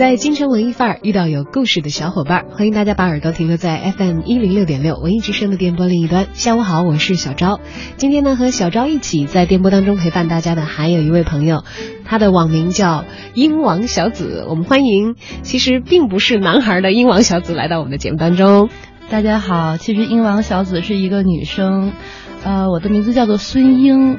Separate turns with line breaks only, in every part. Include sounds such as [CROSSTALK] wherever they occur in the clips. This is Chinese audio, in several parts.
在京城文艺范儿遇到有故事的小伙伴，欢迎大家把耳朵停留在 FM 一零六点六文艺之声的电波另一端。下午好，我是小昭。今天呢，和小昭一起在电波当中陪伴大家的还有一位朋友，他的网名叫鹰王小子。我们欢迎，其实并不是男孩的鹰王小子来到我们的节目当中。
大家好，其实鹰王小子是一个女生，呃，我的名字叫做孙英。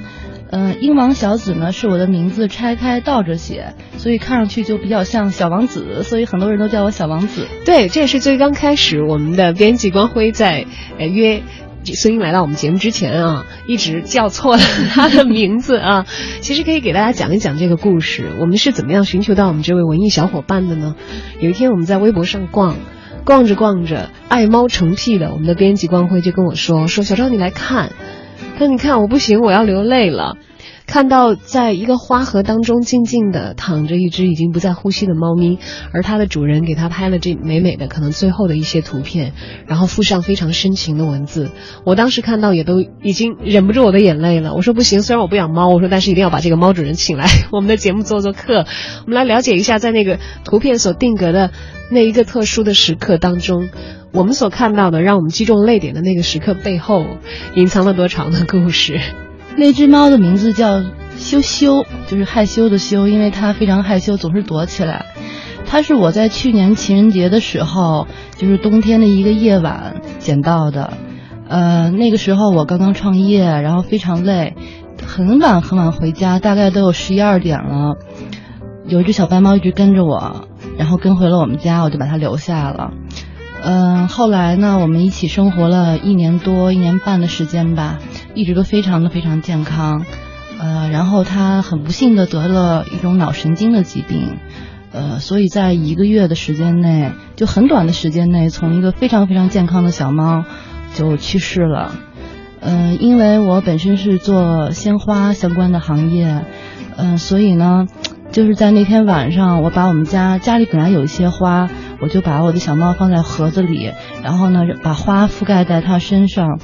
嗯，英王小紫呢是我的名字拆开倒着写，所以看上去就比较像小王子，所以很多人都叫我小王子。
对，这也是最刚开始我们的编辑光辉在呃约孙英来到我们节目之前啊，一直叫错了他的名字啊。[LAUGHS] 其实可以给大家讲一讲这个故事，我们是怎么样寻求到我们这位文艺小伙伴的呢？有一天我们在微博上逛，逛着逛着，爱猫成癖的我们的编辑光辉就跟我说说小赵你来看。那你看我不行，我要流泪了。看到在一个花盒当中静静的躺着一只已经不再呼吸的猫咪，而它的主人给它拍了这美美的可能最后的一些图片，然后附上非常深情的文字。我当时看到也都已经忍不住我的眼泪了。我说不行，虽然我不养猫，我说但是一定要把这个猫主人请来 [LAUGHS] 我们的节目做做客，我们来了解一下在那个图片所定格的那一个特殊的时刻当中。我们所看到的，让我们击中泪点的那个时刻背后，隐藏了多长的故事？
那只猫的名字叫羞羞，就是害羞的羞，因为它非常害羞，总是躲起来。它是我在去年情人节的时候，就是冬天的一个夜晚捡到的。呃，那个时候我刚刚创业，然后非常累，很晚很晚回家，大概都有十一二点了。有一只小白猫一直跟着我，然后跟回了我们家，我就把它留下了。嗯，后来呢，我们一起生活了一年多、一年半的时间吧，一直都非常的非常健康。呃，然后他很不幸的得了一种脑神经的疾病，呃，所以在一个月的时间内，就很短的时间内，从一个非常非常健康的小猫就去世了。嗯，因为我本身是做鲜花相关的行业，嗯，所以呢。就是在那天晚上，我把我们家家里本来有一些花，我就把我的小猫放在盒子里，然后呢，把花覆盖在它身上。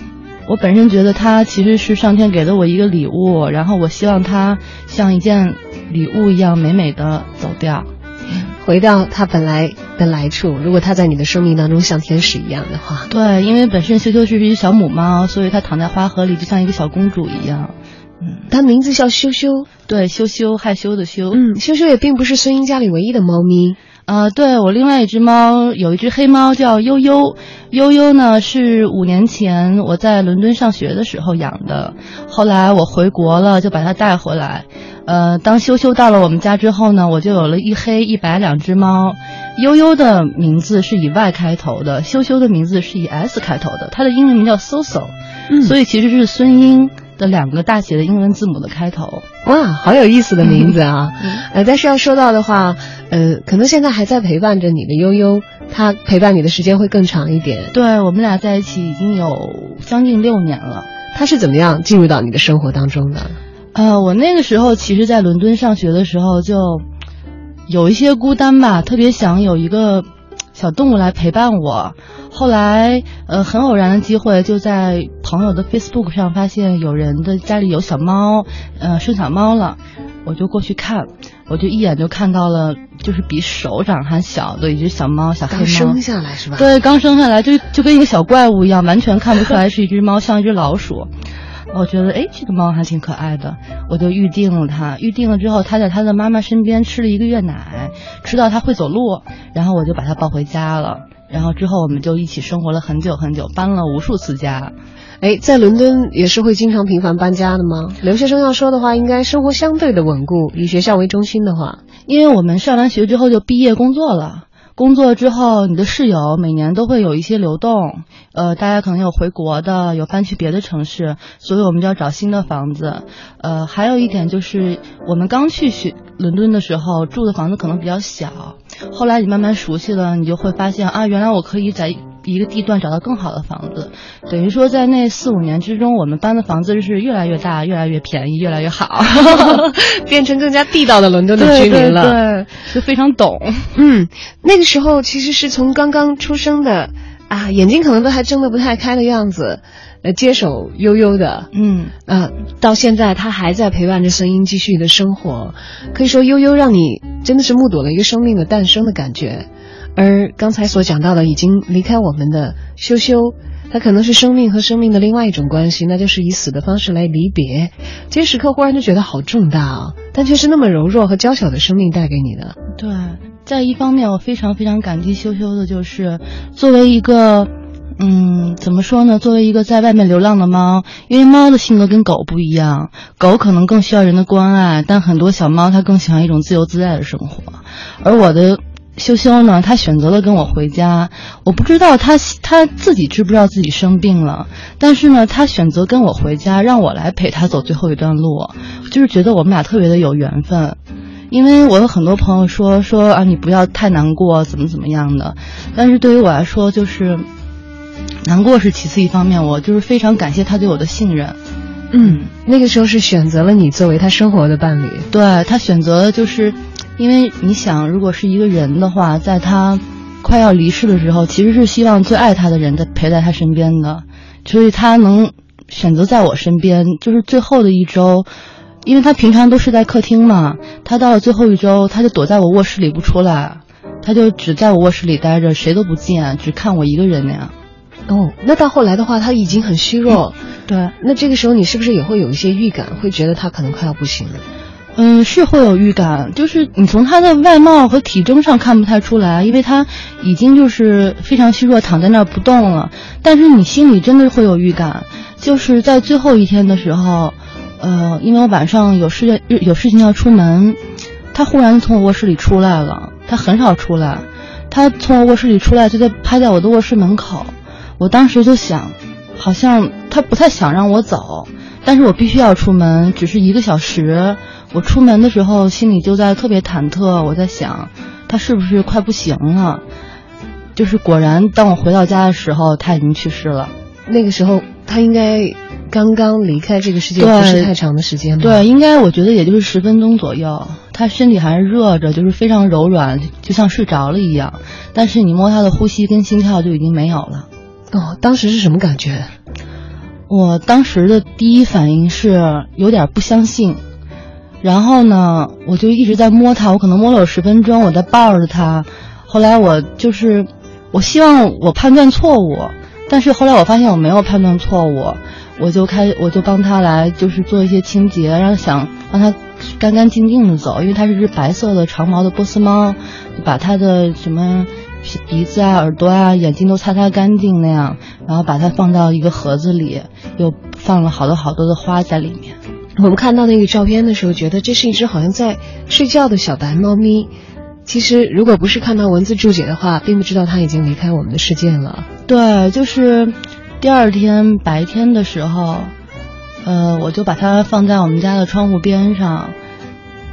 我本身觉得它其实是上天给了我一个礼物，然后我希望它像一件礼物一样美美的走掉，
回到它本来的来处。如果它在你的生命当中像天使一样的话，
对，因为本身羞羞是一只小母猫，所以它躺在花盒里就像一个小公主一样。
嗯，它名字叫羞羞，
对，羞羞害羞的羞。
嗯，羞羞也并不是孙英家里唯一的猫咪。
呃，对我另外一只猫有一只黑猫叫悠悠，悠悠呢是五年前我在伦敦上学的时候养的，后来我回国了就把它带回来。呃，当羞羞到了我们家之后呢，我就有了一黑一白两只猫。悠悠的名字是以 Y 开头的，羞羞的名字是以 S 开头的，它的英文名叫 Soso，所以其实是孙英。的两个大写的英文字母的开头，
哇，好有意思的名字啊！呃，但是要说到的话，呃，可能现在还在陪伴着你的悠悠，他陪伴你的时间会更长一点。
对我们俩在一起已经有将近六年了。
他是怎么样进入到你的生活当中的？
呃，我那个时候其实，在伦敦上学的时候，就有一些孤单吧，特别想有一个。小动物来陪伴我，后来呃很偶然的机会，就在朋友的 Facebook 上发现有人的家里有小猫，呃生小猫了，我就过去看，我就一眼就看到了，就是比手掌还小的一只小猫，小黑猫。
刚生下来是吧？
对，刚生下来就就跟一个小怪物一样，完全看不出来是一只猫，像一只老鼠。我觉得哎，这个猫还挺可爱的，我就预定了它。预定了之后，它在它的妈妈身边吃了一个月奶，吃到它会走路，然后我就把它抱回家了。然后之后我们就一起生活了很久很久，搬了无数次家。
哎，在伦敦也是会经常频繁搬家的吗？留学生要说的话，应该生活相对的稳固。以学校为中心的话，
因为我们上完学之后就毕业工作了。工作之后，你的室友每年都会有一些流动，呃，大家可能有回国的，有搬去别的城市，所以我们就要找新的房子。呃，还有一点就是，我们刚去学伦敦的时候住的房子可能比较小，后来你慢慢熟悉了，你就会发现啊，原来我可以在一个地段找到更好的房子，等于说在那四五年之中，我们搬的房子是越来越大，越来越便宜，越来越好，[LAUGHS]
变成更加地道的伦敦的居民了。
对对对，就非常懂。
嗯，那个时候其实是从刚刚出生的啊，眼睛可能都还睁得不太开的样子。呃，接手悠悠的，
嗯，
呃，到现在他还在陪伴着声音继续的生活，可以说悠悠让你真的是目睹了一个生命的诞生的感觉。而刚才所讲到的已经离开我们的羞羞，它可能是生命和生命的另外一种关系，那就是以死的方式来离别。这时刻忽然就觉得好重大啊，但却是那么柔弱和娇小的生命带给你的。
对，在一方面，我非常非常感激羞羞的，就是作为一个。嗯，怎么说呢？作为一个在外面流浪的猫，因为猫的性格跟狗不一样，狗可能更需要人的关爱，但很多小猫它更喜欢一种自由自在的生活。而我的羞羞呢，他选择了跟我回家。我不知道他他自己知不知道自己生病了，但是呢，他选择跟我回家，让我来陪他走最后一段路，就是觉得我们俩特别的有缘分。因为我有很多朋友说说啊，你不要太难过，怎么怎么样的，但是对于我来说，就是。难过是其次一方面，我就是非常感谢他对我的信任。
嗯，那个时候是选择了你作为他生活的伴侣。
对他选择就是，因为你想，如果是一个人的话，在他快要离世的时候，其实是希望最爱他的人在陪在他身边的，所以他能选择在我身边，就是最后的一周，因为他平常都是在客厅嘛，他到了最后一周，他就躲在我卧室里不出来，他就只在我卧室里待着，谁都不见，只看我一个人那样。
哦，那到后来的话，他已经很虚弱。
对，
那这个时候你是不是也会有一些预感，会觉得他可能快要不行了？
嗯，是会有预感，就是你从他的外貌和体征上看不太出来，因为他已经就是非常虚弱，躺在那儿不动了。但是你心里真的会有预感，就是在最后一天的时候，呃，因为我晚上有事有事情要出门，他忽然从我卧室里出来了。他很少出来，他从我卧室里出来就在拍在我的卧室门口。我当时就想，好像他不太想让我走，但是我必须要出门，只是一个小时。我出门的时候心里就在特别忐忑，我在想，他是不是快不行了？就是果然，当我回到家的时候，他已经去世了。
那个时候他应该刚刚离开这个世界，不是太长的时间吧。
对，应该我觉得也就是十分钟左右。他身体还是热着，就是非常柔软，就像睡着了一样。但是你摸他的呼吸跟心跳就已经没有了。
哦，当时是什么感觉？
我当时的第一反应是有点不相信，然后呢，我就一直在摸它，我可能摸了有十分钟，我在抱着它。后来我就是，我希望我判断错误，但是后来我发现我没有判断错误，我就开我就帮他来就是做一些清洁，让想让它干干净净的走，因为它是只白色的长毛的波斯猫，把它的什么。鼻子啊、耳朵啊、眼睛都擦擦干净那样，然后把它放到一个盒子里，又放了好多好多的花在里面。
我们看到那个照片的时候，觉得这是一只好像在睡觉的小白猫咪。其实，如果不是看到文字注解的话，并不知道它已经离开我们的世界了。
对，就是第二天白天的时候，呃，我就把它放在我们家的窗户边上，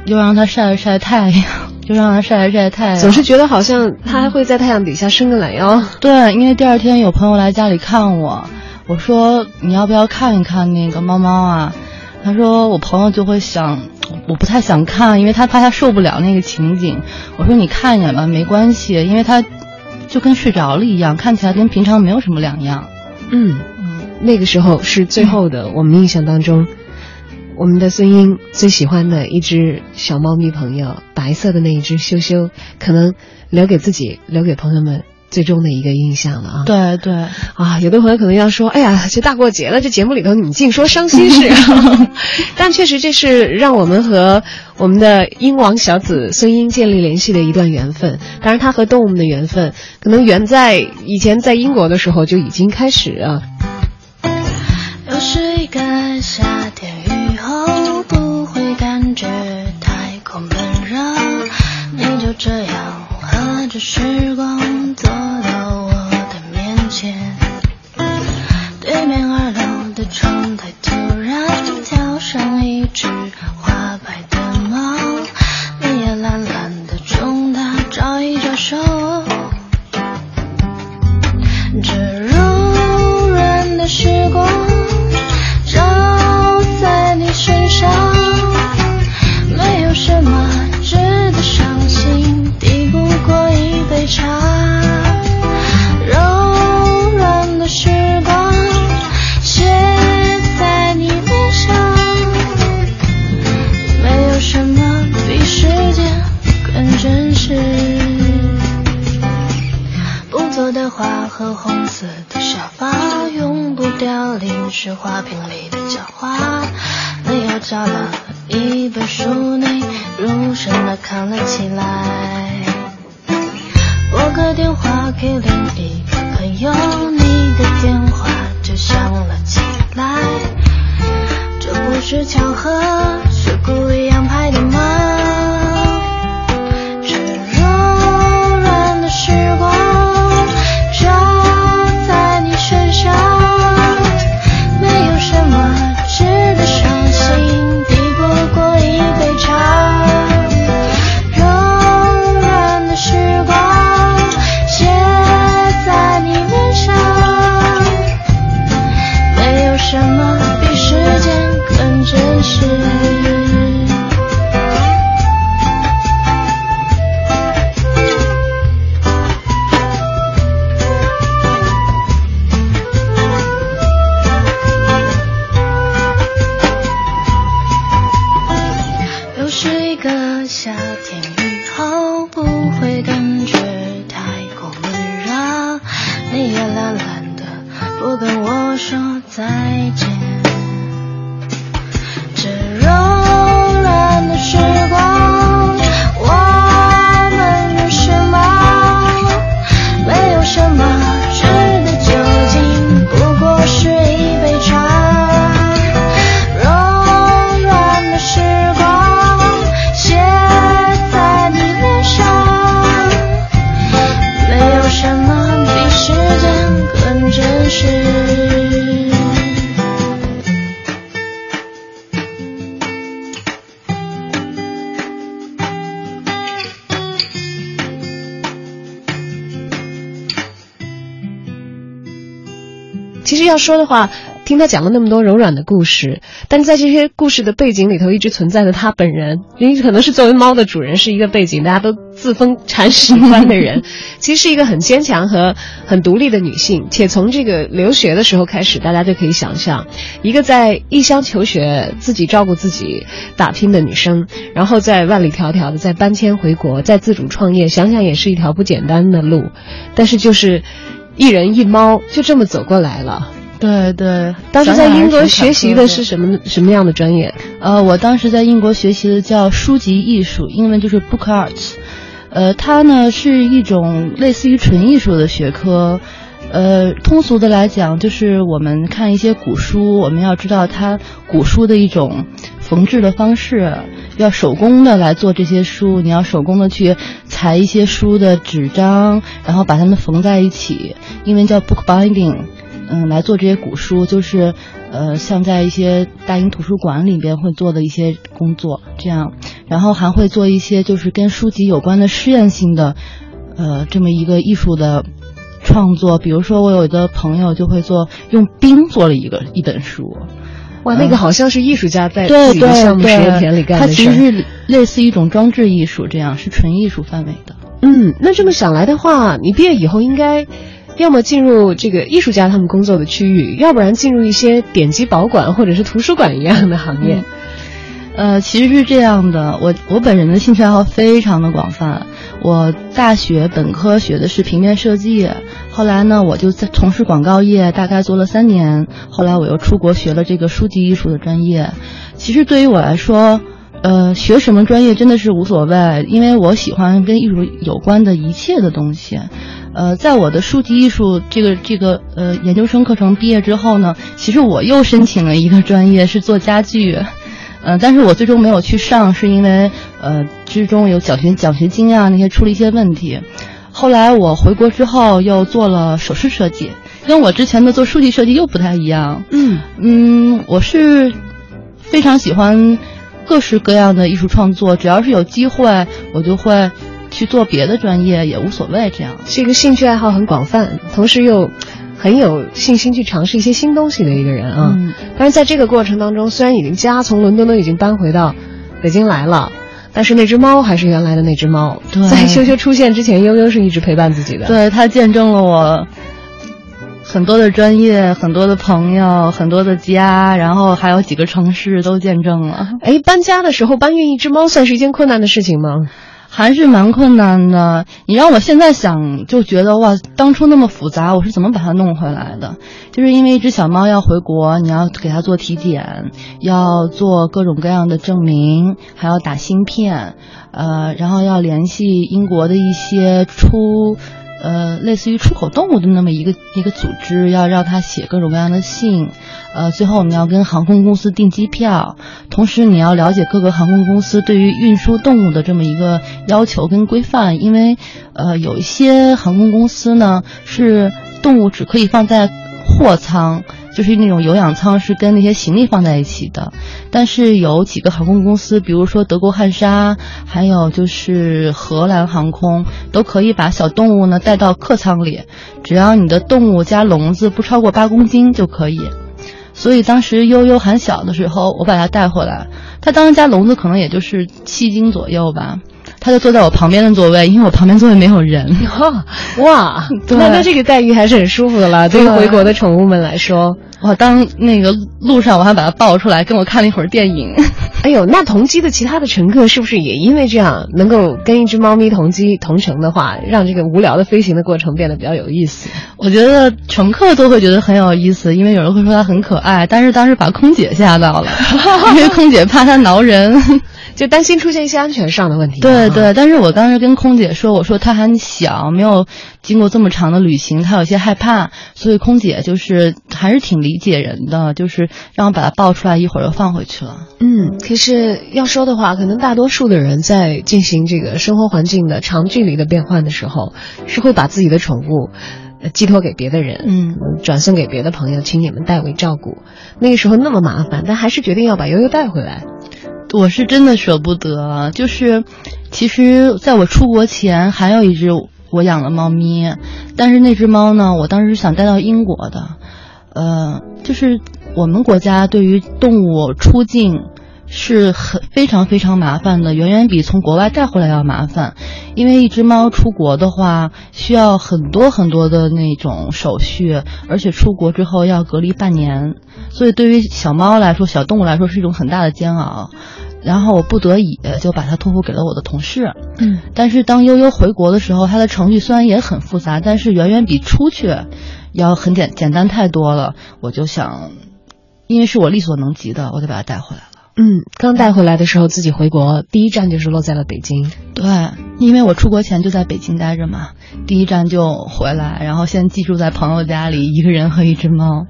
又让它晒晒太阳。就让它晒晒太阳，
总是觉得好像它还会在太阳底下伸个懒腰。
对，因为第二天有朋友来家里看我，我说你要不要看一看那个猫猫啊？他说我朋友就会想，我不太想看，因为他怕他受不了那个情景。我说你看一眼吧，没关系，因为他就跟睡着了一样，看起来跟平常没有什么两样。
嗯嗯，那个时候是最后的，我们印象当中。我们的孙英最喜欢的一只小猫咪朋友，白色的那一只羞羞，可能留给自己，留给朋友们最终的一个印象了啊！
对对
啊，有的朋友可能要说：“哎呀，这大过节了，这节目里头你们净说伤心事。[LAUGHS] ”但确实，这是让我们和我们的英王小子孙英建立联系的一段缘分。当然，他和动物们的缘分，可能远在以前在英国的时候就已经开始啊。又是一个夏天雨。后不会感觉太空闷热，你就这样和着时光走
瓶里的假花。你又找了一本书，你入神的看了起来。拨个电话给另一个朋友，你的电话就响了起来。这不是巧合，
说的话，听他讲了那么多柔软的故事，但是在这些故事的背景里头，一直存在着他本人。因为可能是作为猫的主人是一个背景，大家都自封铲屎官的人，[LAUGHS] 其实是一个很坚强和很独立的女性。且从这个留学的时候开始，大家就可以想象，一个在异乡求学、自己照顾自己、打拼的女生，然后在万里迢迢的再搬迁回国，再自主创业，想想也是一条不简单的路。但是就是一人一猫，就这么走过来了。
对对，
当时在英国学习的是什么什么样的专业？
呃，我当时在英国学习的叫书籍艺术，英文就是 book arts。呃，它呢是一种类似于纯艺术的学科。呃，通俗的来讲，就是我们看一些古书，我们要知道它古书的一种缝制的方式，要手工的来做这些书，你要手工的去裁一些书的纸张，然后把它们缝在一起，英文叫 book binding。嗯，来做这些古书，就是，呃，像在一些大英图书馆里边会做的一些工作，这样，然后还会做一些就是跟书籍有关的试验性的，呃，这么一个艺术的创作。比如说，我有一个朋友就会做用冰做了一个一本书，
哇，那个好像是艺术家在自己的项目实验田里干
的事。它其实是类似一种装置艺术，这样是纯艺术范围的。
嗯，那这么想来的话，你毕业以后应该。要么进入这个艺术家他们工作的区域，要不然进入一些典籍保管或者是图书馆一样的行业。
呃，其实是这样的，我我本人的兴趣爱好非常的广泛。我大学本科学的是平面设计，后来呢，我就在从事广告业，大概做了三年。后来我又出国学了这个书籍艺术的专业。其实对于我来说，呃，学什么专业真的是无所谓，因为我喜欢跟艺术有关的一切的东西。呃，在我的书籍艺术这个这个呃研究生课程毕业之后呢，其实我又申请了一个专业是做家具，呃，但是我最终没有去上，是因为呃之中有奖学奖学金啊那些出了一些问题。后来我回国之后又做了首饰设计，跟我之前的做书籍设计又不太一样。
嗯
嗯，我是非常喜欢各式各样的艺术创作，只要是有机会，我就会。去做别的专业也无所谓，这样
是一个兴趣爱好很广泛，同时又很有信心去尝试一些新东西的一个人啊。但是在这个过程当中，虽然已经家从伦敦都已经搬回到北京来了，但是那只猫还是原来的那只猫。在羞羞出现之前，悠悠是一直陪伴自己的。
对，它见证了我很多的专业、很多的朋友、很多的家，然后还有几个城市都见证了。
哎，搬家的时候搬运一只猫算是一件困难的事情吗？
还是蛮困难的。你让我现在想，就觉得哇，当初那么复杂，我是怎么把它弄回来的？就是因为一只小猫要回国，你要给它做体检，要做各种各样的证明，还要打芯片，呃，然后要联系英国的一些出。呃，类似于出口动物的那么一个一个组织，要让他写各种各样的信，呃，最后我们要跟航空公司订机票，同时你要了解各个航空公司对于运输动物的这么一个要求跟规范，因为呃，有一些航空公司呢是动物只可以放在货舱。就是那种有氧舱是跟那些行李放在一起的，但是有几个航空公司，比如说德国汉莎，还有就是荷兰航空，都可以把小动物呢带到客舱里，只要你的动物加笼子不超过八公斤就可以。所以当时悠悠很小的时候，我把它带回来，它当时加笼子可能也就是七斤左右吧。他就坐在我旁边的座位，因为我旁边座位没有人。[LAUGHS]
哇，[LAUGHS] 那那这个待遇还是很舒服的了。对于回国的宠物们来说，
我当那个路上我还把它抱出来，跟我看了一会儿电影。[LAUGHS]
哎呦，那同机的其他的乘客是不是也因为这样能够跟一只猫咪同机同乘的话，让这个无聊的飞行的过程变得比较有意思？
我觉得乘客都会觉得很有意思，因为有人会说它很可爱，但是当时把空姐吓到了，[LAUGHS] 因为空姐怕它挠人。[LAUGHS]
就担心出现一些安全上的问题。
对对，但是我当时跟空姐说，我说它还小，没有经过这么长的旅行，他有些害怕，所以空姐就是还是挺理解人的，就是让我把它抱出来，一会儿又放回去了。
嗯，可是要说的话，可能大多数的人在进行这个生活环境的长距离的变换的时候，是会把自己的宠物寄托给别的人，
嗯，
转送给别的朋友，请你们代为照顾。那个时候那么麻烦，但还是决定要把悠悠带回来。
我是真的舍不得，就是，其实在我出国前还有一只我养的猫咪，但是那只猫呢，我当时想带到英国的，呃，就是我们国家对于动物出境是很非常非常麻烦的，远远比从国外带回来要麻烦，因为一只猫出国的话需要很多很多的那种手续，而且出国之后要隔离半年。所以，对于小猫来说，小动物来说是一种很大的煎熬。然后我不得已就把它托付给了我的同事。
嗯，
但是当悠悠回国的时候，它的程序虽然也很复杂，但是远远比出去要很简简单太多了。我就想，因为是我力所能及的，我就把它带回来了。
嗯，刚带回来的时候，自己回国第一站就是落在了北京。
对，因为我出国前就在北京待着嘛，第一站就回来，然后先寄住在朋友家里，一个人和一只猫。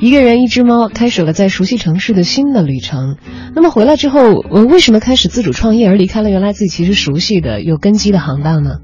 一个人一只猫，开始了在熟悉城市的新的旅程。那么回来之后，我为什么开始自主创业，而离开了原来自己其实熟悉的、有根基的行当呢？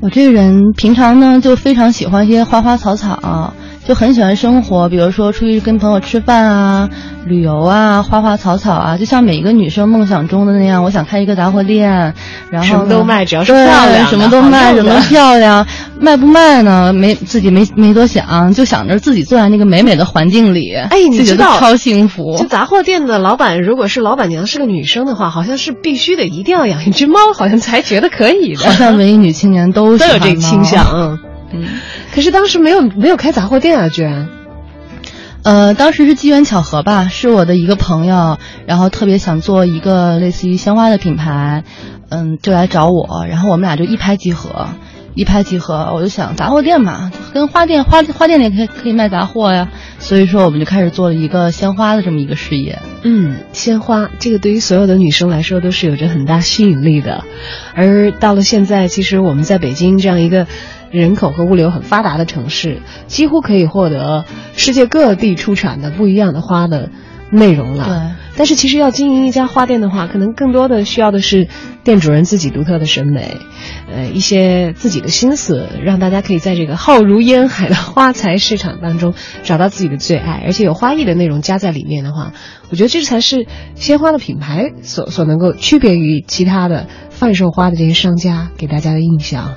我这个人平常呢，就非常喜欢一些花花草草。就很喜欢生活，比如说出去跟朋友吃饭啊、旅游啊、花花草草啊，就像每一个女生梦想中的那样，我想开一个杂货店，然后
什么都卖，只要是漂亮，
什么都卖，什么漂亮，卖不卖呢？没自己没没多想，就想着自己坐在那个美美的环境里，
哎，你知道
超幸福。
就杂货店的老板，如果是老板娘是个女生的话，好像是必须得一定要养一只猫，好像才觉得可以的。
好像文艺女青年都
都有这个倾向，嗯。
嗯，
可是当时没有没有开杂货店啊，居然。
呃，当时是机缘巧合吧，是我的一个朋友，然后特别想做一个类似于鲜花的品牌，嗯，就来找我，然后我们俩就一拍即合，一拍即合，我就想杂货店嘛，跟花店花花店里可以可以卖杂货呀，所以说我们就开始做了一个鲜花的这么一个事业。
嗯，鲜花这个对于所有的女生来说都是有着很大吸引力的，而到了现在，其实我们在北京这样一个。人口和物流很发达的城市，几乎可以获得世界各地出产的不一样的花的内容了。
对。
但是其实要经营一家花店的话，可能更多的需要的是店主人自己独特的审美，呃，一些自己的心思，让大家可以在这个浩如烟海的花材市场当中找到自己的最爱，而且有花艺的内容加在里面的话，我觉得这才是鲜花的品牌所所能够区别于其他的贩售花的这些商家给大家的印象。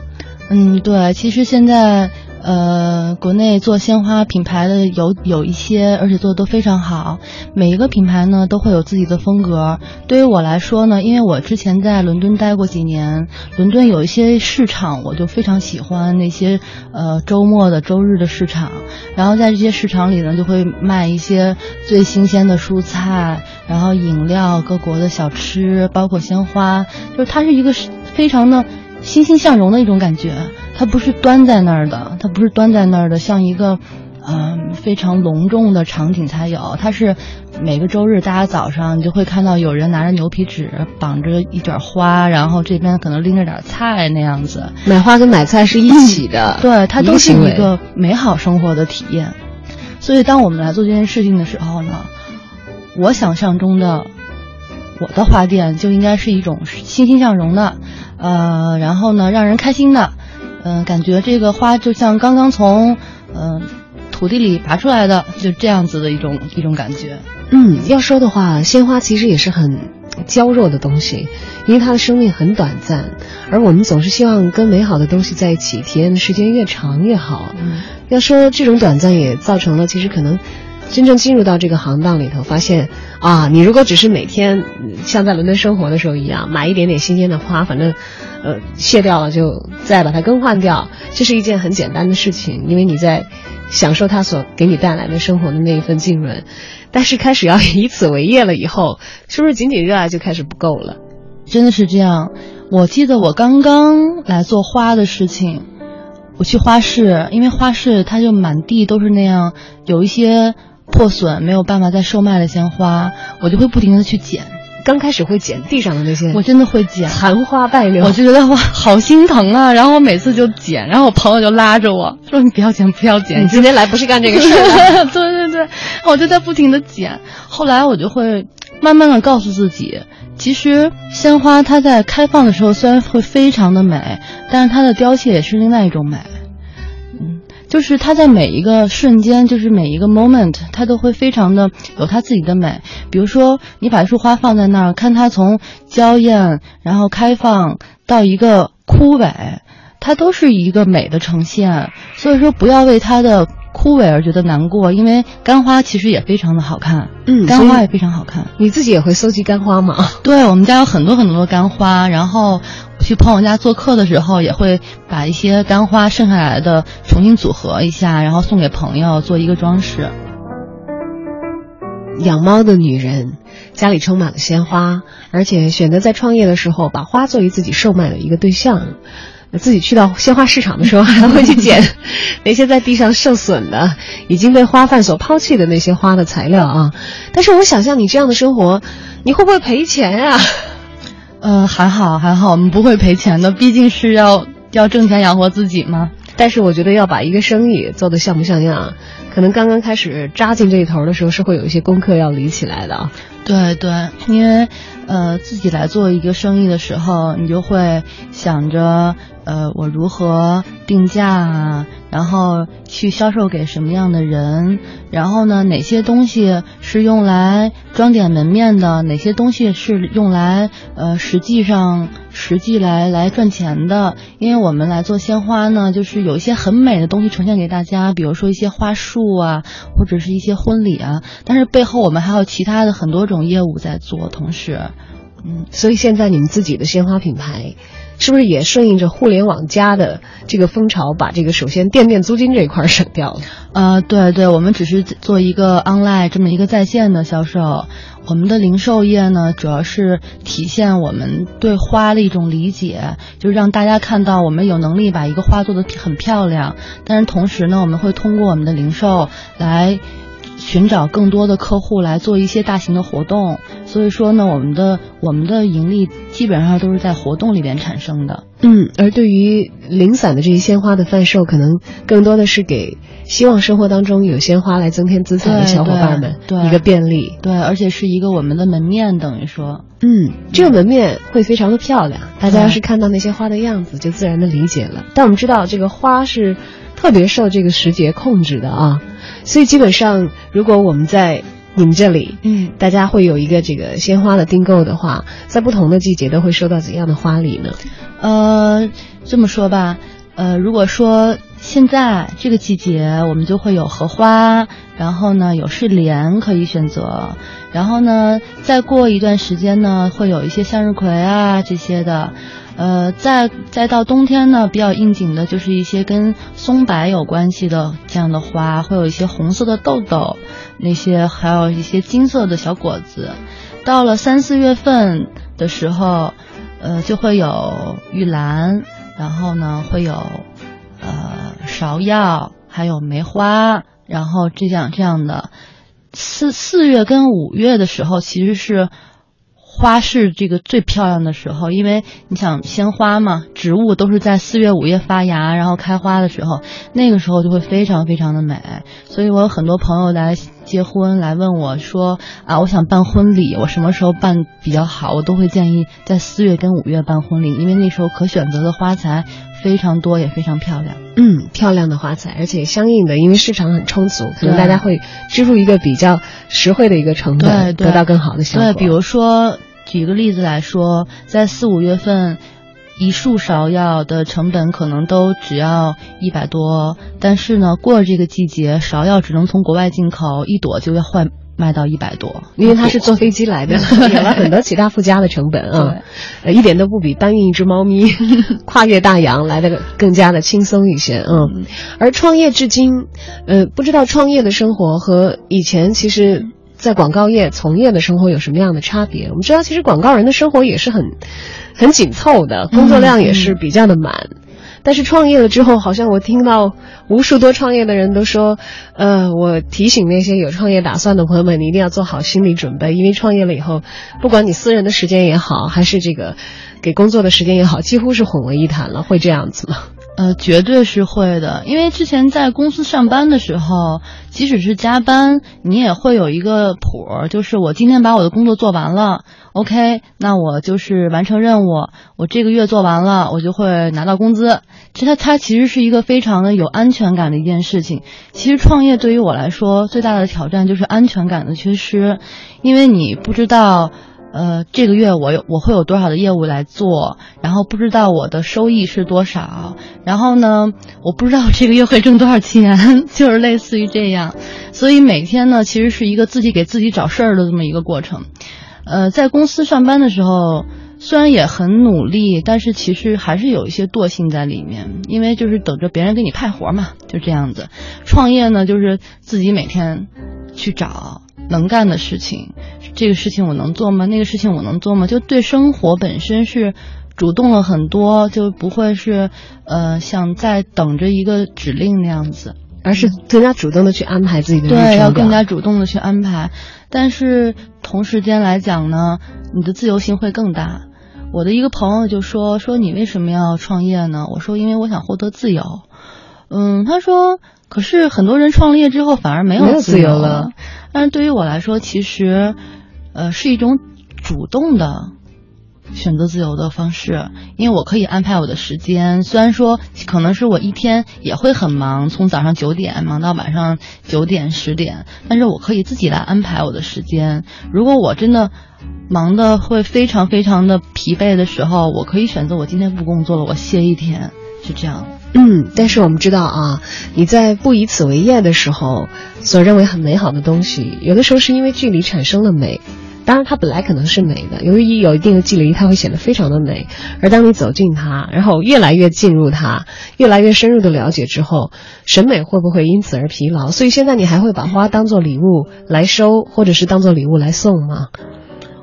嗯，对，其实现在，呃，国内做鲜花品牌的有有一些，而且做的都非常好。每一个品牌呢，都会有自己的风格。对于我来说呢，因为我之前在伦敦待过几年，伦敦有一些市场，我就非常喜欢那些，呃，周末的、周日的市场。然后在这些市场里呢，就会卖一些最新鲜的蔬菜，然后饮料、各国的小吃，包括鲜花，就是它是一个。非常的欣欣向荣的一种感觉。它不是端在那儿的，它不是端在那儿的，像一个嗯、非常隆重的场景才有。它是每个周日大家早上你就会看到有人拿着牛皮纸绑着一卷花，然后这边可能拎着点菜那样子。
买花跟买菜是一起的，
对，它都是一个美好生活的体验。所以，当我们来做这件事情的时候呢，我想象中的我的花店就应该是一种欣欣向荣的，呃，然后呢，让人开心的，嗯、感觉这个花就像刚刚从嗯、土地里拔出来的，就这样子的一种一种感觉。
嗯，要说的话，鲜花其实也是很娇弱的东西，因为它的生命很短暂，而我们总是希望跟美好的东西在一起，体验的时间越长越好。
嗯
要说这种短暂，也造成了其实可能真正进入到这个行当里头，发现啊，你如果只是每天像在伦敦生活的时候一样，买一点点新鲜的花，反正呃卸掉了就再把它更换掉，这是一件很简单的事情，因为你在享受它所给你带来的生活的那一份浸润。但是开始要以此为业了以后，是不是仅仅热爱就开始不够了？
真的是这样。我记得我刚刚来做花的事情，我去花市，因为花市它就满地都是那样，有一些破损没有办法再售卖的鲜花，我就会不停的去捡。
刚开始会捡地上的那些
我真的会捡，
残花败柳，
我就觉得哇，好心疼啊！然后我每次就捡，然后我朋友就拉着我说：“你不要捡，不要捡。”
你今天来不是干这个事儿的。[LAUGHS]
对对对，我就在不停的捡。后来我就会慢慢的告诉自己，其实鲜花它在开放的时候虽然会非常的美，但是它的凋谢也是另外一种美。就是它在每一个瞬间，就是每一个 moment，它都会非常的有它自己的美。比如说，你把一束花放在那儿，看它从娇艳，然后开放到一个枯萎，它都是一个美的呈现。所以说，不要为它的枯萎而觉得难过，因为干花其实也非常的好看，
嗯
干花也非常好看。
你自己也会搜集干花吗？
对我们家有很多很多的干花，然后去朋友家做客的时候，也会把一些干花剩下来的重新组合一下，然后送给朋友做一个装饰。
养猫的女人，家里充满了鲜花，而且选择在创业的时候把花作为自己售卖的一个对象。自己去到鲜花市场的时候，[LAUGHS] 还会去捡 [LAUGHS] 那些在地上受损的、已经被花贩所抛弃的那些花的材料啊。但是我想象你这样的生活，你会不会赔钱呀、[LAUGHS]
呃，还好还好，我们不会赔钱的，毕竟是要要挣钱养活自己嘛。
但是我觉得要把一个生意做得像不像样，可能刚刚开始扎进这一头的时候，是会有一些功课要理起来的啊。
对对，因为呃自己来做一个生意的时候，你就会想着呃我如何定价啊，然后去销售给什么样的人，然后呢哪些东西是用来装点门面的，哪些东西是用来呃实际上实际来来赚钱的。因为我们来做鲜花呢，就是有一些很美的东西呈现给大家，比如说一些花束啊，或者是一些婚礼啊，但是背后我们还有其他的很多种业务在做，同时，嗯，
所以现在你们自己的鲜花品牌，是不是也顺应着互联网加的这个风潮，把这个首先店面租金这一块儿省掉了？
呃，对对，我们只是做一个 online 这么一个在线的销售。我们的零售业呢，主要是体现我们对花的一种理解，就是让大家看到我们有能力把一个花做得很漂亮。但是同时呢，我们会通过我们的零售来寻找更多的客户来做一些大型的活动。所以说呢，我们的我们的盈利基本上都是在活动里边产生的。
嗯，而对于零散的这些鲜花的贩售，可能更多的是给希望生活当中有鲜花来增添姿彩的小伙伴们
对对
一个便利。
对，而且是一个我们的门面，等于说。
嗯，这个门面会非常的漂亮，大家要是看到那些花的样子，就自然的理解了。但我们知道，这个花是特别受这个时节控制的啊，所以基本上，如果我们在你们这里，
嗯，
大家会有一个这个鲜花的订购的话，在不同的季节都会收到怎样的花礼呢？
呃，这么说吧，呃，如果说现在这个季节，我们就会有荷花，然后呢有睡莲可以选择，然后呢再过一段时间呢，会有一些向日葵啊这些的。呃，再再到冬天呢，比较应景的就是一些跟松柏有关系的这样的花，会有一些红色的豆豆，那些还有一些金色的小果子。到了三四月份的时候，呃，就会有玉兰，然后呢会有呃芍药，还有梅花，然后这样这样的。四四月跟五月的时候，其实是花市这个最漂亮的时候，因为你想鲜花嘛，植物都是在四月五月发芽，然后开花的时候，那个时候就会非常非常的美。所以我有很多朋友来结婚来问我说啊，我想办婚礼，我什么时候办比较好？我都会建议在四月跟五月办婚礼，因为那时候可选择的花材非常多，也非常漂亮。
嗯，漂亮的花材，而且相应的，因为市场很充足，可能大家会支付一个比较实惠的一个成本，
对
得到更好的效果。
对，比如说举个例子来说，在四五月份，一束芍药的成本可能都只要一百多，但是呢，过了这个季节，芍药只能从国外进口，一朵就要换。卖到一百多，
因为它是坐飞机来的，[LAUGHS] 有了很多其他附加的成本啊，呃，一点都不比搬运一只猫咪 [LAUGHS] 跨越大洋来的更加的轻松一些嗯。而创业至今，呃，不知道创业的生活和以前其实，在广告业从业的生活有什么样的差别？我们知道，其实广告人的生活也是很很紧凑的，工作量也是比较的满。但是创业了之后，好像我听到无数多创业的人都说，呃，我提醒那些有创业打算的朋友们，你一定要做好心理准备，因为创业了以后，不管你私人的时间也好，还是这个给工作的时间也好，几乎是混为一谈了，会这样子吗？
呃，绝对是会的，因为之前在公司上班的时候，即使是加班，你也会有一个谱，就是我今天把我的工作做完了，OK，那我就是完成任务，我这个月做完了，我就会拿到工资。其实它它其实是一个非常的有安全感的一件事情。其实创业对于我来说最大的挑战就是安全感的缺失，因为你不知道。呃，这个月我有我会有多少的业务来做，然后不知道我的收益是多少，然后呢，我不知道这个月会挣多少钱，[LAUGHS] 就是类似于这样，所以每天呢，其实是一个自己给自己找事儿的这么一个过程。呃，在公司上班的时候，虽然也很努力，但是其实还是有一些惰性在里面，因为就是等着别人给你派活嘛，就这样子。创业呢，就是自己每天去找。能干的事情，这个事情我能做吗？那个事情我能做吗？就对生活本身是主动了很多，就不会是呃想在等着一个指令那样子，
而是更加主动的去安排自己的
对，要更加主动的去安排。但是同时间来讲呢，你的自由性会更大。我的一个朋友就说说你为什么要创业呢？我说因为我想获得自由。嗯，他说可是很多人创业之后反而没有
自
由
了。
但是对于我来说，其实，呃，是一种主动的选择自由的方式，因为我可以安排我的时间。虽然说可能是我一天也会很忙，从早上九点忙到晚上九点十点，但是我可以自己来安排我的时间。如果我真的忙的会非常非常的疲惫的时候，我可以选择我今天不工作了，我歇一天，是这样。
嗯，但是我们知道啊，你在不以此为业的时候，所认为很美好的东西，有的时候是因为距离产生了美。当然，它本来可能是美的，由于有一定的距离，它会显得非常的美。而当你走近它，然后越来越进入它，越来越深入的了解之后，审美会不会因此而疲劳？所以现在你还会把花当做礼物来收，或者是当做礼物来送吗？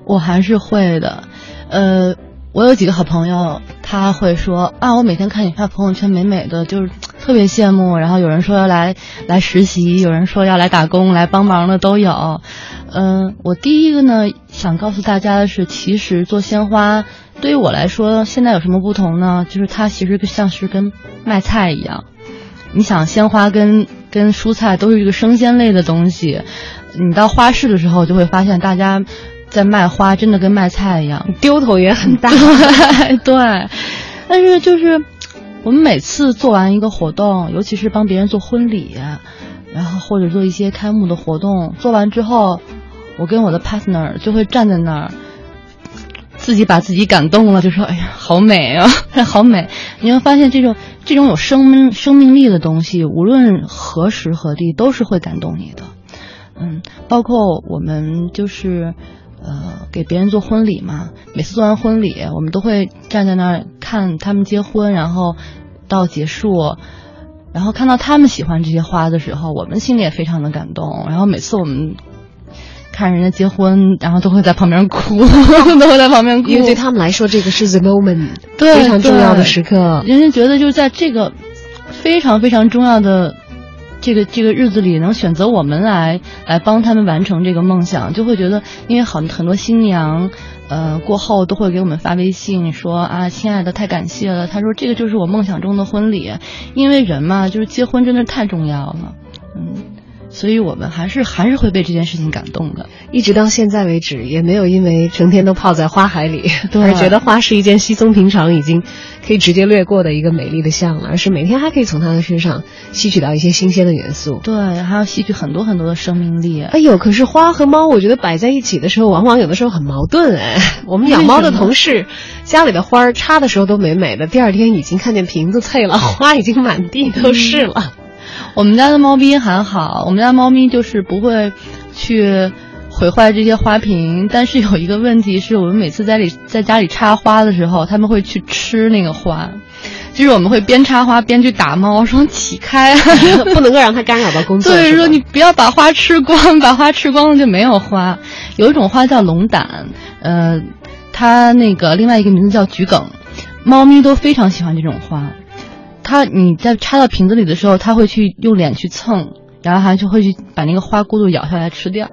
我还是会的，呃。我有几个好朋友，他会说啊，我每天看你发朋友圈，美美的，就是特别羡慕。然后有人说要来来实习，有人说要来打工来帮忙的都有。嗯，我第一个呢，想告诉大家的是，其实做鲜花对于我来说，现在有什么不同呢？就是它其实像是跟卖菜一样。你想，鲜花跟跟蔬菜都是一个生鲜类的东西，你到花市的时候就会发现大家。在卖花，真的跟卖菜一样，
丢头也很大。[LAUGHS]
对，但是就是我们每次做完一个活动，尤其是帮别人做婚礼，然后或者做一些开幕的活动，做完之后，我跟我的 partner 就会站在那儿，自己把自己感动了，就说：“哎呀，好美啊，[LAUGHS] 好美！”你会发现，这种这种有生命生命力的东西，无论何时何地，都是会感动你的。嗯，包括我们就是。呃，给别人做婚礼嘛，每次做完婚礼，我们都会站在那儿看他们结婚，然后到结束，然后看到他们喜欢这些花的时候，我们心里也非常的感动。然后每次我们看人家结婚，然后都会在旁边哭，[LAUGHS] 都会在旁边哭，
因为对他们来说，这个是 the moment，
对
非常重要的时刻。
人家觉得就是在这个非常非常重要的。这个这个日子里能选择我们来来帮他们完成这个梦想，就会觉得，因为很很多新娘，呃，过后都会给我们发微信说啊，亲爱的，太感谢了。他说这个就是我梦想中的婚礼，因为人嘛，就是结婚真的太重要了，所以我们还是还是会被这件事情感动的，
一直到现在为止，也没有因为成天都泡在花海里，[LAUGHS]
对
而觉得花是一件稀松平常、已经可以直接略过的一个美丽的项了，而是每天还可以从它的身上吸取到一些新鲜的元素。
对，还要吸取很多很多的生命力。
哎呦，可是花和猫，我觉得摆在一起的时候，往往有的时候很矛盾哎。[LAUGHS] 我们养猫的同事家里的花儿插的时候都美美的，第二天已经看见瓶子碎了，花已经满地都是了。
我们家的猫咪还好，我们家猫咪就是不会去毁坏这些花瓶。但是有一个问题是我们每次在里在家里插花的时候，他们会去吃那个花，就是我们会边插花边去打猫，说起开，[LAUGHS]
不能够让它干扰到工作。
对，说你不要把花吃光，把花吃光了就没有花。有一种花叫龙胆，呃，它那个另外一个名字叫桔梗，猫咪都非常喜欢这种花。它你在插到瓶子里的时候，它会去用脸去蹭，然后还就会去把那个花骨朵咬下来吃掉。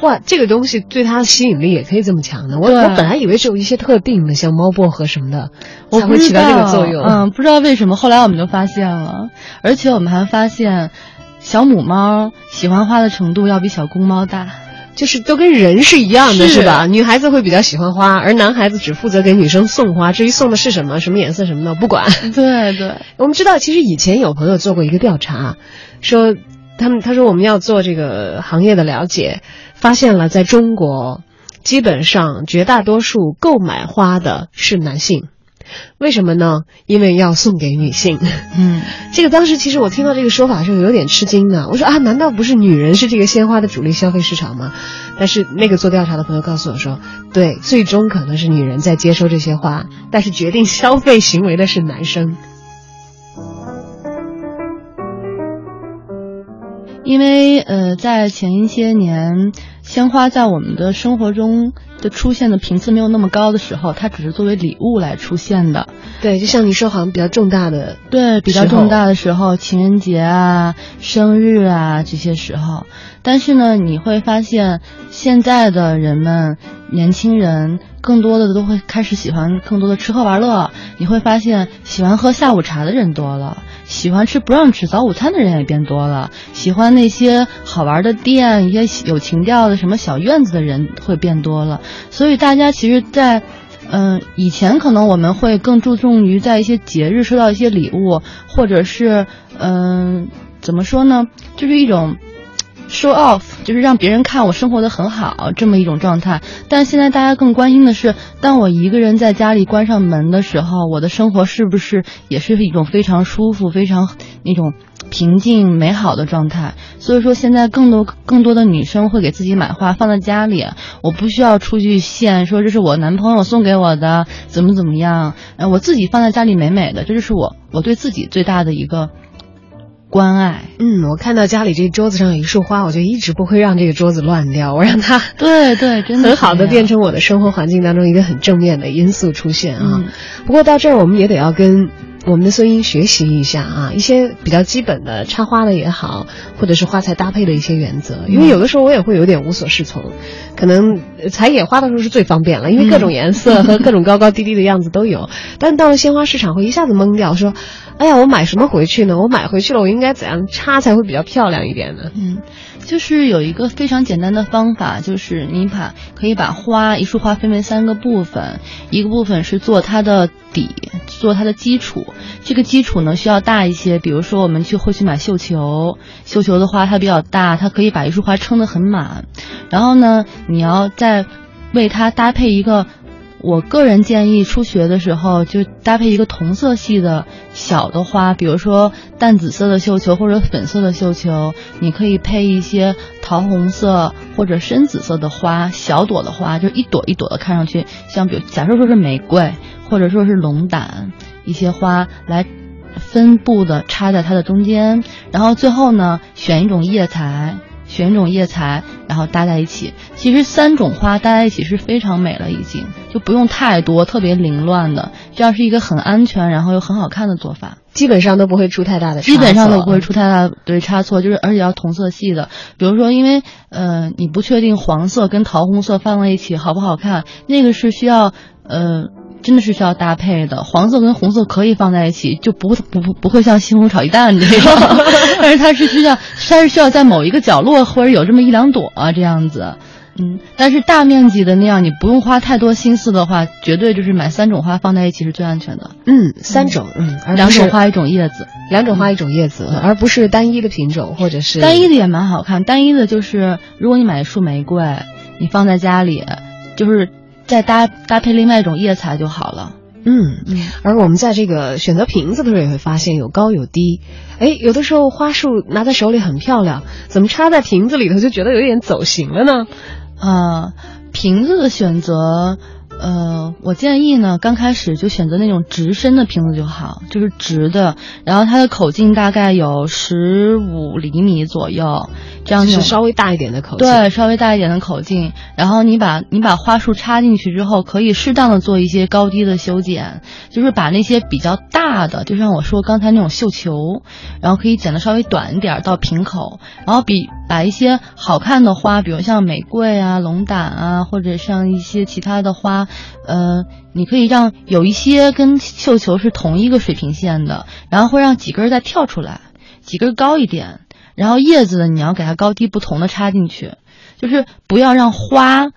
哇，这个东西对它的吸引力也可以这么强的。我我本来以为只有一些特定的，像猫薄荷什么的，
我
才会起到这个作用。
嗯，不知道为什么，后来我们就发现了，而且我们还发现，小母猫喜欢花的程度要比小公猫大。
就是都跟人是一样的，
是
是吧？女孩子会比较喜欢花，而男孩子只负责给女生送花，至于送的是什么、什么颜色什么的，不管。
对 [LAUGHS] 对，[LAUGHS]
我们知道，其实以前有朋友做过一个调查，说他们他说我们要做这个行业的了解，发现了在中国，基本上绝大多数购买花的是男性。为什么呢？因为要送给女性。
嗯，[LAUGHS]
这个当时其实我听到这个说法的时候有点吃惊的。我说啊，难道不是女人是这个鲜花的主力消费市场吗？但是那个做调查的朋友告诉我说，对，最终可能是女人在接收这些花，但是决定消费行为的是男生。
因为呃，在前一些年，鲜花在我们的生活中的出现的频次没有那么高的时候，它只是作为礼物来出现的。
对，就像你说，好像比较重大的，
对，比较重大的时候，情人节啊、生日啊这些时候。但是呢，你会发现现在的人们，年轻人更多的都会开始喜欢更多的吃喝玩乐。你会发现，喜欢喝下午茶的人多了，喜欢吃 brunch 早午餐的人也变多了，喜欢那些好玩的店、一些有情调的什么小院子的人会变多了。所以大家其实，在嗯，以前可能我们会更注重于在一些节日收到一些礼物，或者是嗯，怎么说呢，就是一种 show off，就是让别人看我生活的很好这么一种状态。但现在大家更关心的是，当我一个人在家里关上门的时候，我的生活是不是也是一种非常舒服、非常那种平静美好的状态？所以说，现在更多更多的女生会给自己买花放在家里，我不需要出去献，说这是我男朋友送给我的，怎么怎么样，呃，我自己放在家里美美的，这就是我我对自己最大的一个关爱。
嗯，我看到家里这桌子上有一束花，我就一直不会让这个桌子乱掉，我让它
对对，真的
很好的
的
变成我的生活环境当中一个很正面的因素出现啊。
嗯
不过到这儿我们也得要跟我们的孙英学习一下啊，一些比较基本的插花的也好，或者是花材搭配的一些原则，因为有的时候我也会有点无所适从，可能采野花的时候是最方便了，因为各种颜色和各种高高低低的样子都有，[LAUGHS] 但到了鲜花市场会一下子懵掉，说，哎呀，我买什么回去呢？我买回去了，我应该怎样插才会比较漂亮一点呢？
嗯，就是有一个非常简单的方法，就是你把可以把花一束花分为三个部分，一个部分是做它的底，做它的基础。这个基础呢需要大一些，比如说我们去会去买绣球，绣球的花它比较大，它可以把一束花撑得很满。然后呢，你要再为它搭配一个。我个人建议初学的时候就搭配一个同色系的小的花，比如说淡紫色的绣球或者粉色的绣球，你可以配一些桃红色或者深紫色的花，小朵的花，就一朵一朵的，看上去像比如假设说是玫瑰或者说是龙胆一些花来分布的插在它的中间，然后最后呢选一种叶材。选一种叶材，然后搭在一起。其实三种花搭在一起是非常美了，已经就不用太多，特别凌乱的，这样是一个很安全，然后又很好看的做法。
基本上都不会出太大的差错，
基本上都不会出太大对差错，就是而且要同色系的。比如说，因为呃，你不确定黄色跟桃红色放在一起好不好看，那个是需要呃。真的是需要搭配的，黄色跟红色可以放在一起，就不会不不不会像西红柿炒鸡蛋这种，[LAUGHS] 但是它是需要它是需要在某一个角落或者有这么一两朵啊这样子，嗯，但是大面积的那样你不用花太多心思的话，绝对就是买三种花放在一起是最安全的。
嗯，三种，嗯，
两种花一种叶子，
两种花一种叶子，而不是单一的品种或者是
单一的也蛮好看，单一的就是如果你买一束玫瑰，你放在家里就是。再搭搭配另外一种叶材就好了。
嗯嗯，而我们在这个选择瓶子的时候也会发现有高有低。哎，有的时候花束拿在手里很漂亮，怎么插在瓶子里头就觉得有点走形了呢？
啊，瓶子的选择。呃，我建议呢，刚开始就选择那种直身的瓶子就好，就是直的，然后它的口径大概有十五厘米左右，这样
是稍微大一点的口径。
对，稍微大一点的口径。然后你把你把花束插进去之后，可以适当的做一些高低的修剪，就是把那些比较大的，就像我说刚才那种绣球，然后可以剪的稍微短一点到瓶口，然后比把一些好看的花，比如像玫瑰啊、龙胆啊，或者像一些其他的花。呃，你可以让有一些跟绣球是同一个水平线的，然后会让几根儿再跳出来，几根儿高一点，然后叶子呢，你要给它高低不同的插进去，就是不要让花。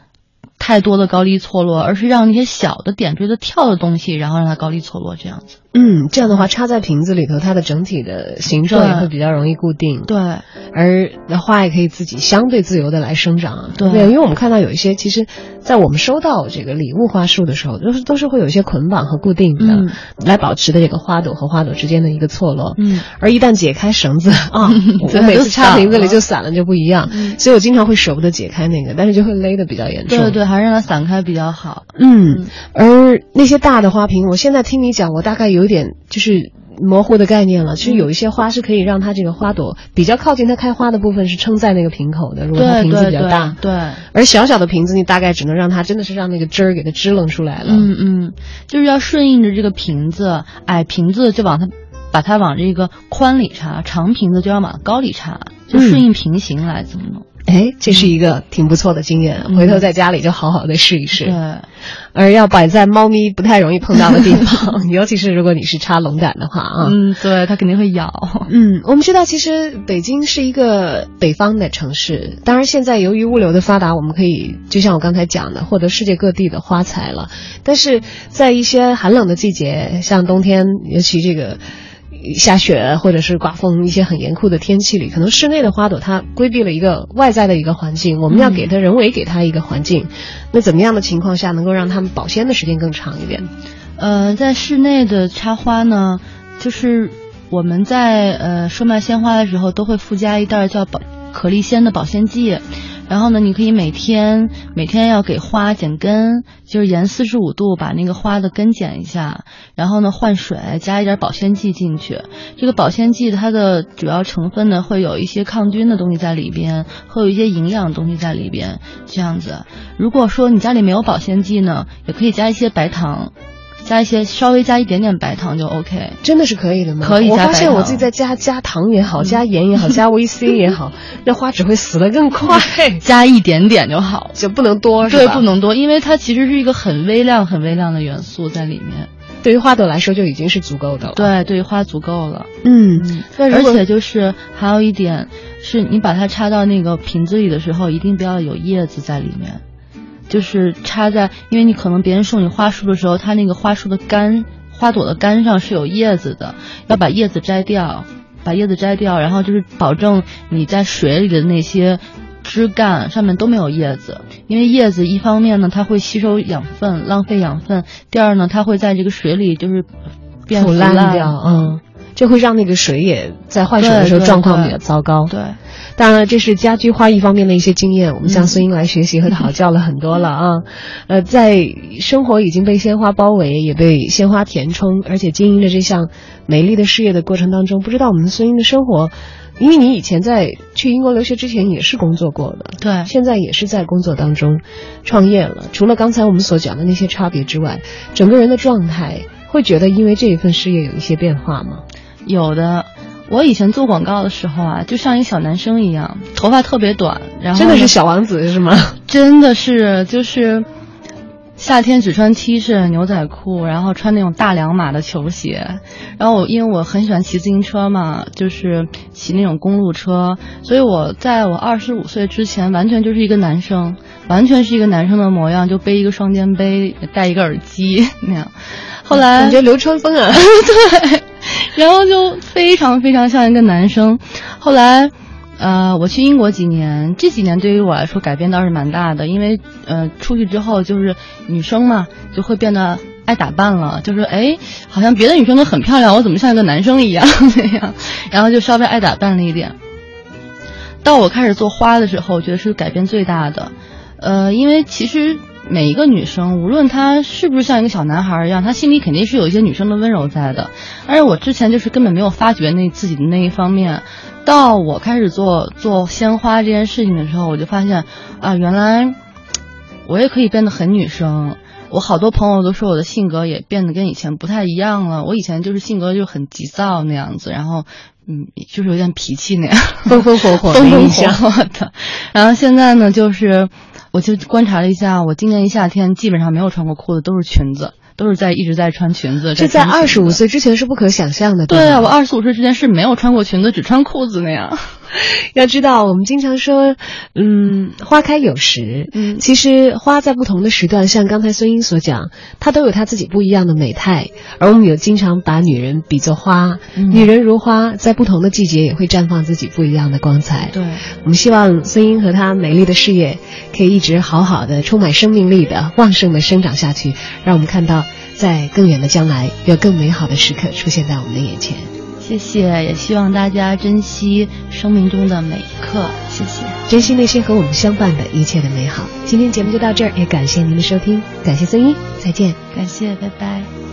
太多的高低错落，而是让那些小的点缀的跳的东西，然后让它高低错落，这样子。
嗯，这样的话插在瓶子里头，它的整体的形状也会比较容易固定。
对，
而那花也可以自己相对自由的来生长。
对，
因为我们看到有一些，其实，在我们收到这个礼物花束的时候，都是都是会有一些捆绑和固定的，来保持的这个花朵和花朵之间的一个错落。
嗯，
而一旦解开绳子啊，[LAUGHS] 我每次插瓶子里就散了，就不一样。所以我经常会舍不得解开那个，但是就会勒得比较严重。
对对，还是让它散开比较好。
嗯，而那些大的花瓶，我现在听你讲，我大概有点就是。模糊的概念了，其实有一些花是可以让它这个花朵比较靠近它开花的部分是撑在那个瓶口的，如果它瓶子比较大。
对。
而小小的瓶子，你大概只能让它真的是让那个汁儿给它支棱出来了。
嗯嗯，就是要顺应着这个瓶子，矮瓶子就往它把它往这个宽里插，长瓶子就要往高里插，就顺应平行来怎么弄。
哎，这是一个挺不错的经验，回头在家里就好好的试一试。
对，
而要摆在猫咪不太容易碰到的地方，[LAUGHS] 尤其是如果你是插龙胆的话啊。
嗯，对，它肯定会咬。
嗯，我们知道，其实北京是一个北方的城市，当然现在由于物流的发达，我们可以就像我刚才讲的，获得世界各地的花材了。但是在一些寒冷的季节，像冬天，尤其这个。下雪或者是刮风，一些很严酷的天气里，可能室内的花朵它规避了一个外在的一个环境，我们要给它人为给它一个环境。那怎么样的情况下能够让它们保鲜的时间更长一点？
呃，在室内的插花呢，就是我们在呃售卖鲜花的时候都会附加一袋叫保可丽鲜的保鲜剂。然后呢，你可以每天每天要给花剪根，就是沿四十五度把那个花的根剪一下，然后呢换水，加一点保鲜剂进去。这个保鲜剂它的主要成分呢会有一些抗菌的东西在里边，会有一些营养东西在里边。这样子，如果说你家里没有保鲜剂呢，也可以加一些白糖。加一些，稍微加一点点白糖就 OK，
真的是可以的吗？
可以。
我发现我自己在加加糖也好，加盐也好，[LAUGHS] 加维 C 也好，那花只会死得更快。[LAUGHS]
加一点点就好，
就不能多是吧，
对，不能多，因为它其实是一个很微量、很微量的元素在里面。
对于花朵来说就已经是足够的了。
对，对于花足够了。
嗯，
而且就是还有一点，是你把它插到那个瓶子里的时候，一定不要有叶子在里面。就是插在，因为你可能别人送你花束的时候，它那个花束的干花朵的干上是有叶子的，要把叶子摘掉，把叶子摘掉，然后就是保证你在水里的那些枝干上面都没有叶子，因为叶子一方面呢它会吸收养分，浪费养分；第二呢它会在这个水里就是变腐
烂。掉，嗯，就会让那个水也在换水的时候状况比较糟糕。
对。
当然了，这是家居花艺方面的一些经验，我们向孙英来学习和讨教了很多了啊。呃，在生活已经被鲜花包围，也被鲜花填充，而且经营着这项美丽的事业的过程当中，不知道我们孙英的生活因为你以前在去英国留学之前也是工作过的，
对，
现在也是在工作当中创业了。除了刚才我们所讲的那些差别之外，整个人的状态会觉得因为这一份事业有一些变化吗？
有的。我以前做广告的时候啊，就像一个小男生一样，头发特别短，然后
真的是小王子是吗？
真的是，就是夏天只穿 T 恤、牛仔裤，然后穿那种大两码的球鞋。然后我因为我很喜欢骑自行车嘛，就是骑那种公路车，所以我在我二十五岁之前，完全就是一个男生，完全是一个男生的模样，就背一个双肩背，戴一个耳机那样。后来
感觉流川枫啊，[LAUGHS]
对。然后就非常非常像一个男生，后来，呃，我去英国几年，这几年对于我来说改变倒是蛮大的，因为呃出去之后就是女生嘛，就会变得爱打扮了，就是哎，好像别的女生都很漂亮，我怎么像一个男生一样那样，[LAUGHS] 然后就稍微爱打扮了一点。到我开始做花的时候，我觉得是改变最大的，呃，因为其实。每一个女生，无论她是不是像一个小男孩一样，她心里肯定是有一些女生的温柔在的。而且我之前就是根本没有发觉那自己的那一方面，到我开始做做鲜花这件事情的时候，我就发现啊，原来我也可以变得很女生。我好多朋友都说我的性格也变得跟以前不太一样了。我以前就是性格就很急躁那样子，然后嗯，就是有点脾气那样，
风风火火，
风风火火的。[LAUGHS] [LAUGHS] 然后现在呢，就是。我就观察了一下，我今年一夏天基本上没有穿过裤子，都是裙子，都是在一直在穿裙子。
这在二十五岁之前是不可想象的。
对啊，我二十五岁之前是没有穿过裙子，只穿裤子那样。[LAUGHS]
要知道，我们经常说，嗯，花开有时。嗯，其实花在不同的时段，像刚才孙英所讲，它都有它自己不一样的美态。而我们有经常把女人比作花，女人如花，在不同的季节也会绽放自己不一样的光彩。
对，
我们希望孙英和她美丽的事业可以一直好好的、充满生命力的、旺盛的生长下去，让我们看到在更远的将来有更美好的时刻出现在我们的眼前。
谢谢，也希望大家珍惜生命中的每一刻。谢谢，
珍惜那些和我们相伴的一切的美好。今天节目就到这儿，也感谢您的收听，感谢孙一，再见，
感谢，拜拜。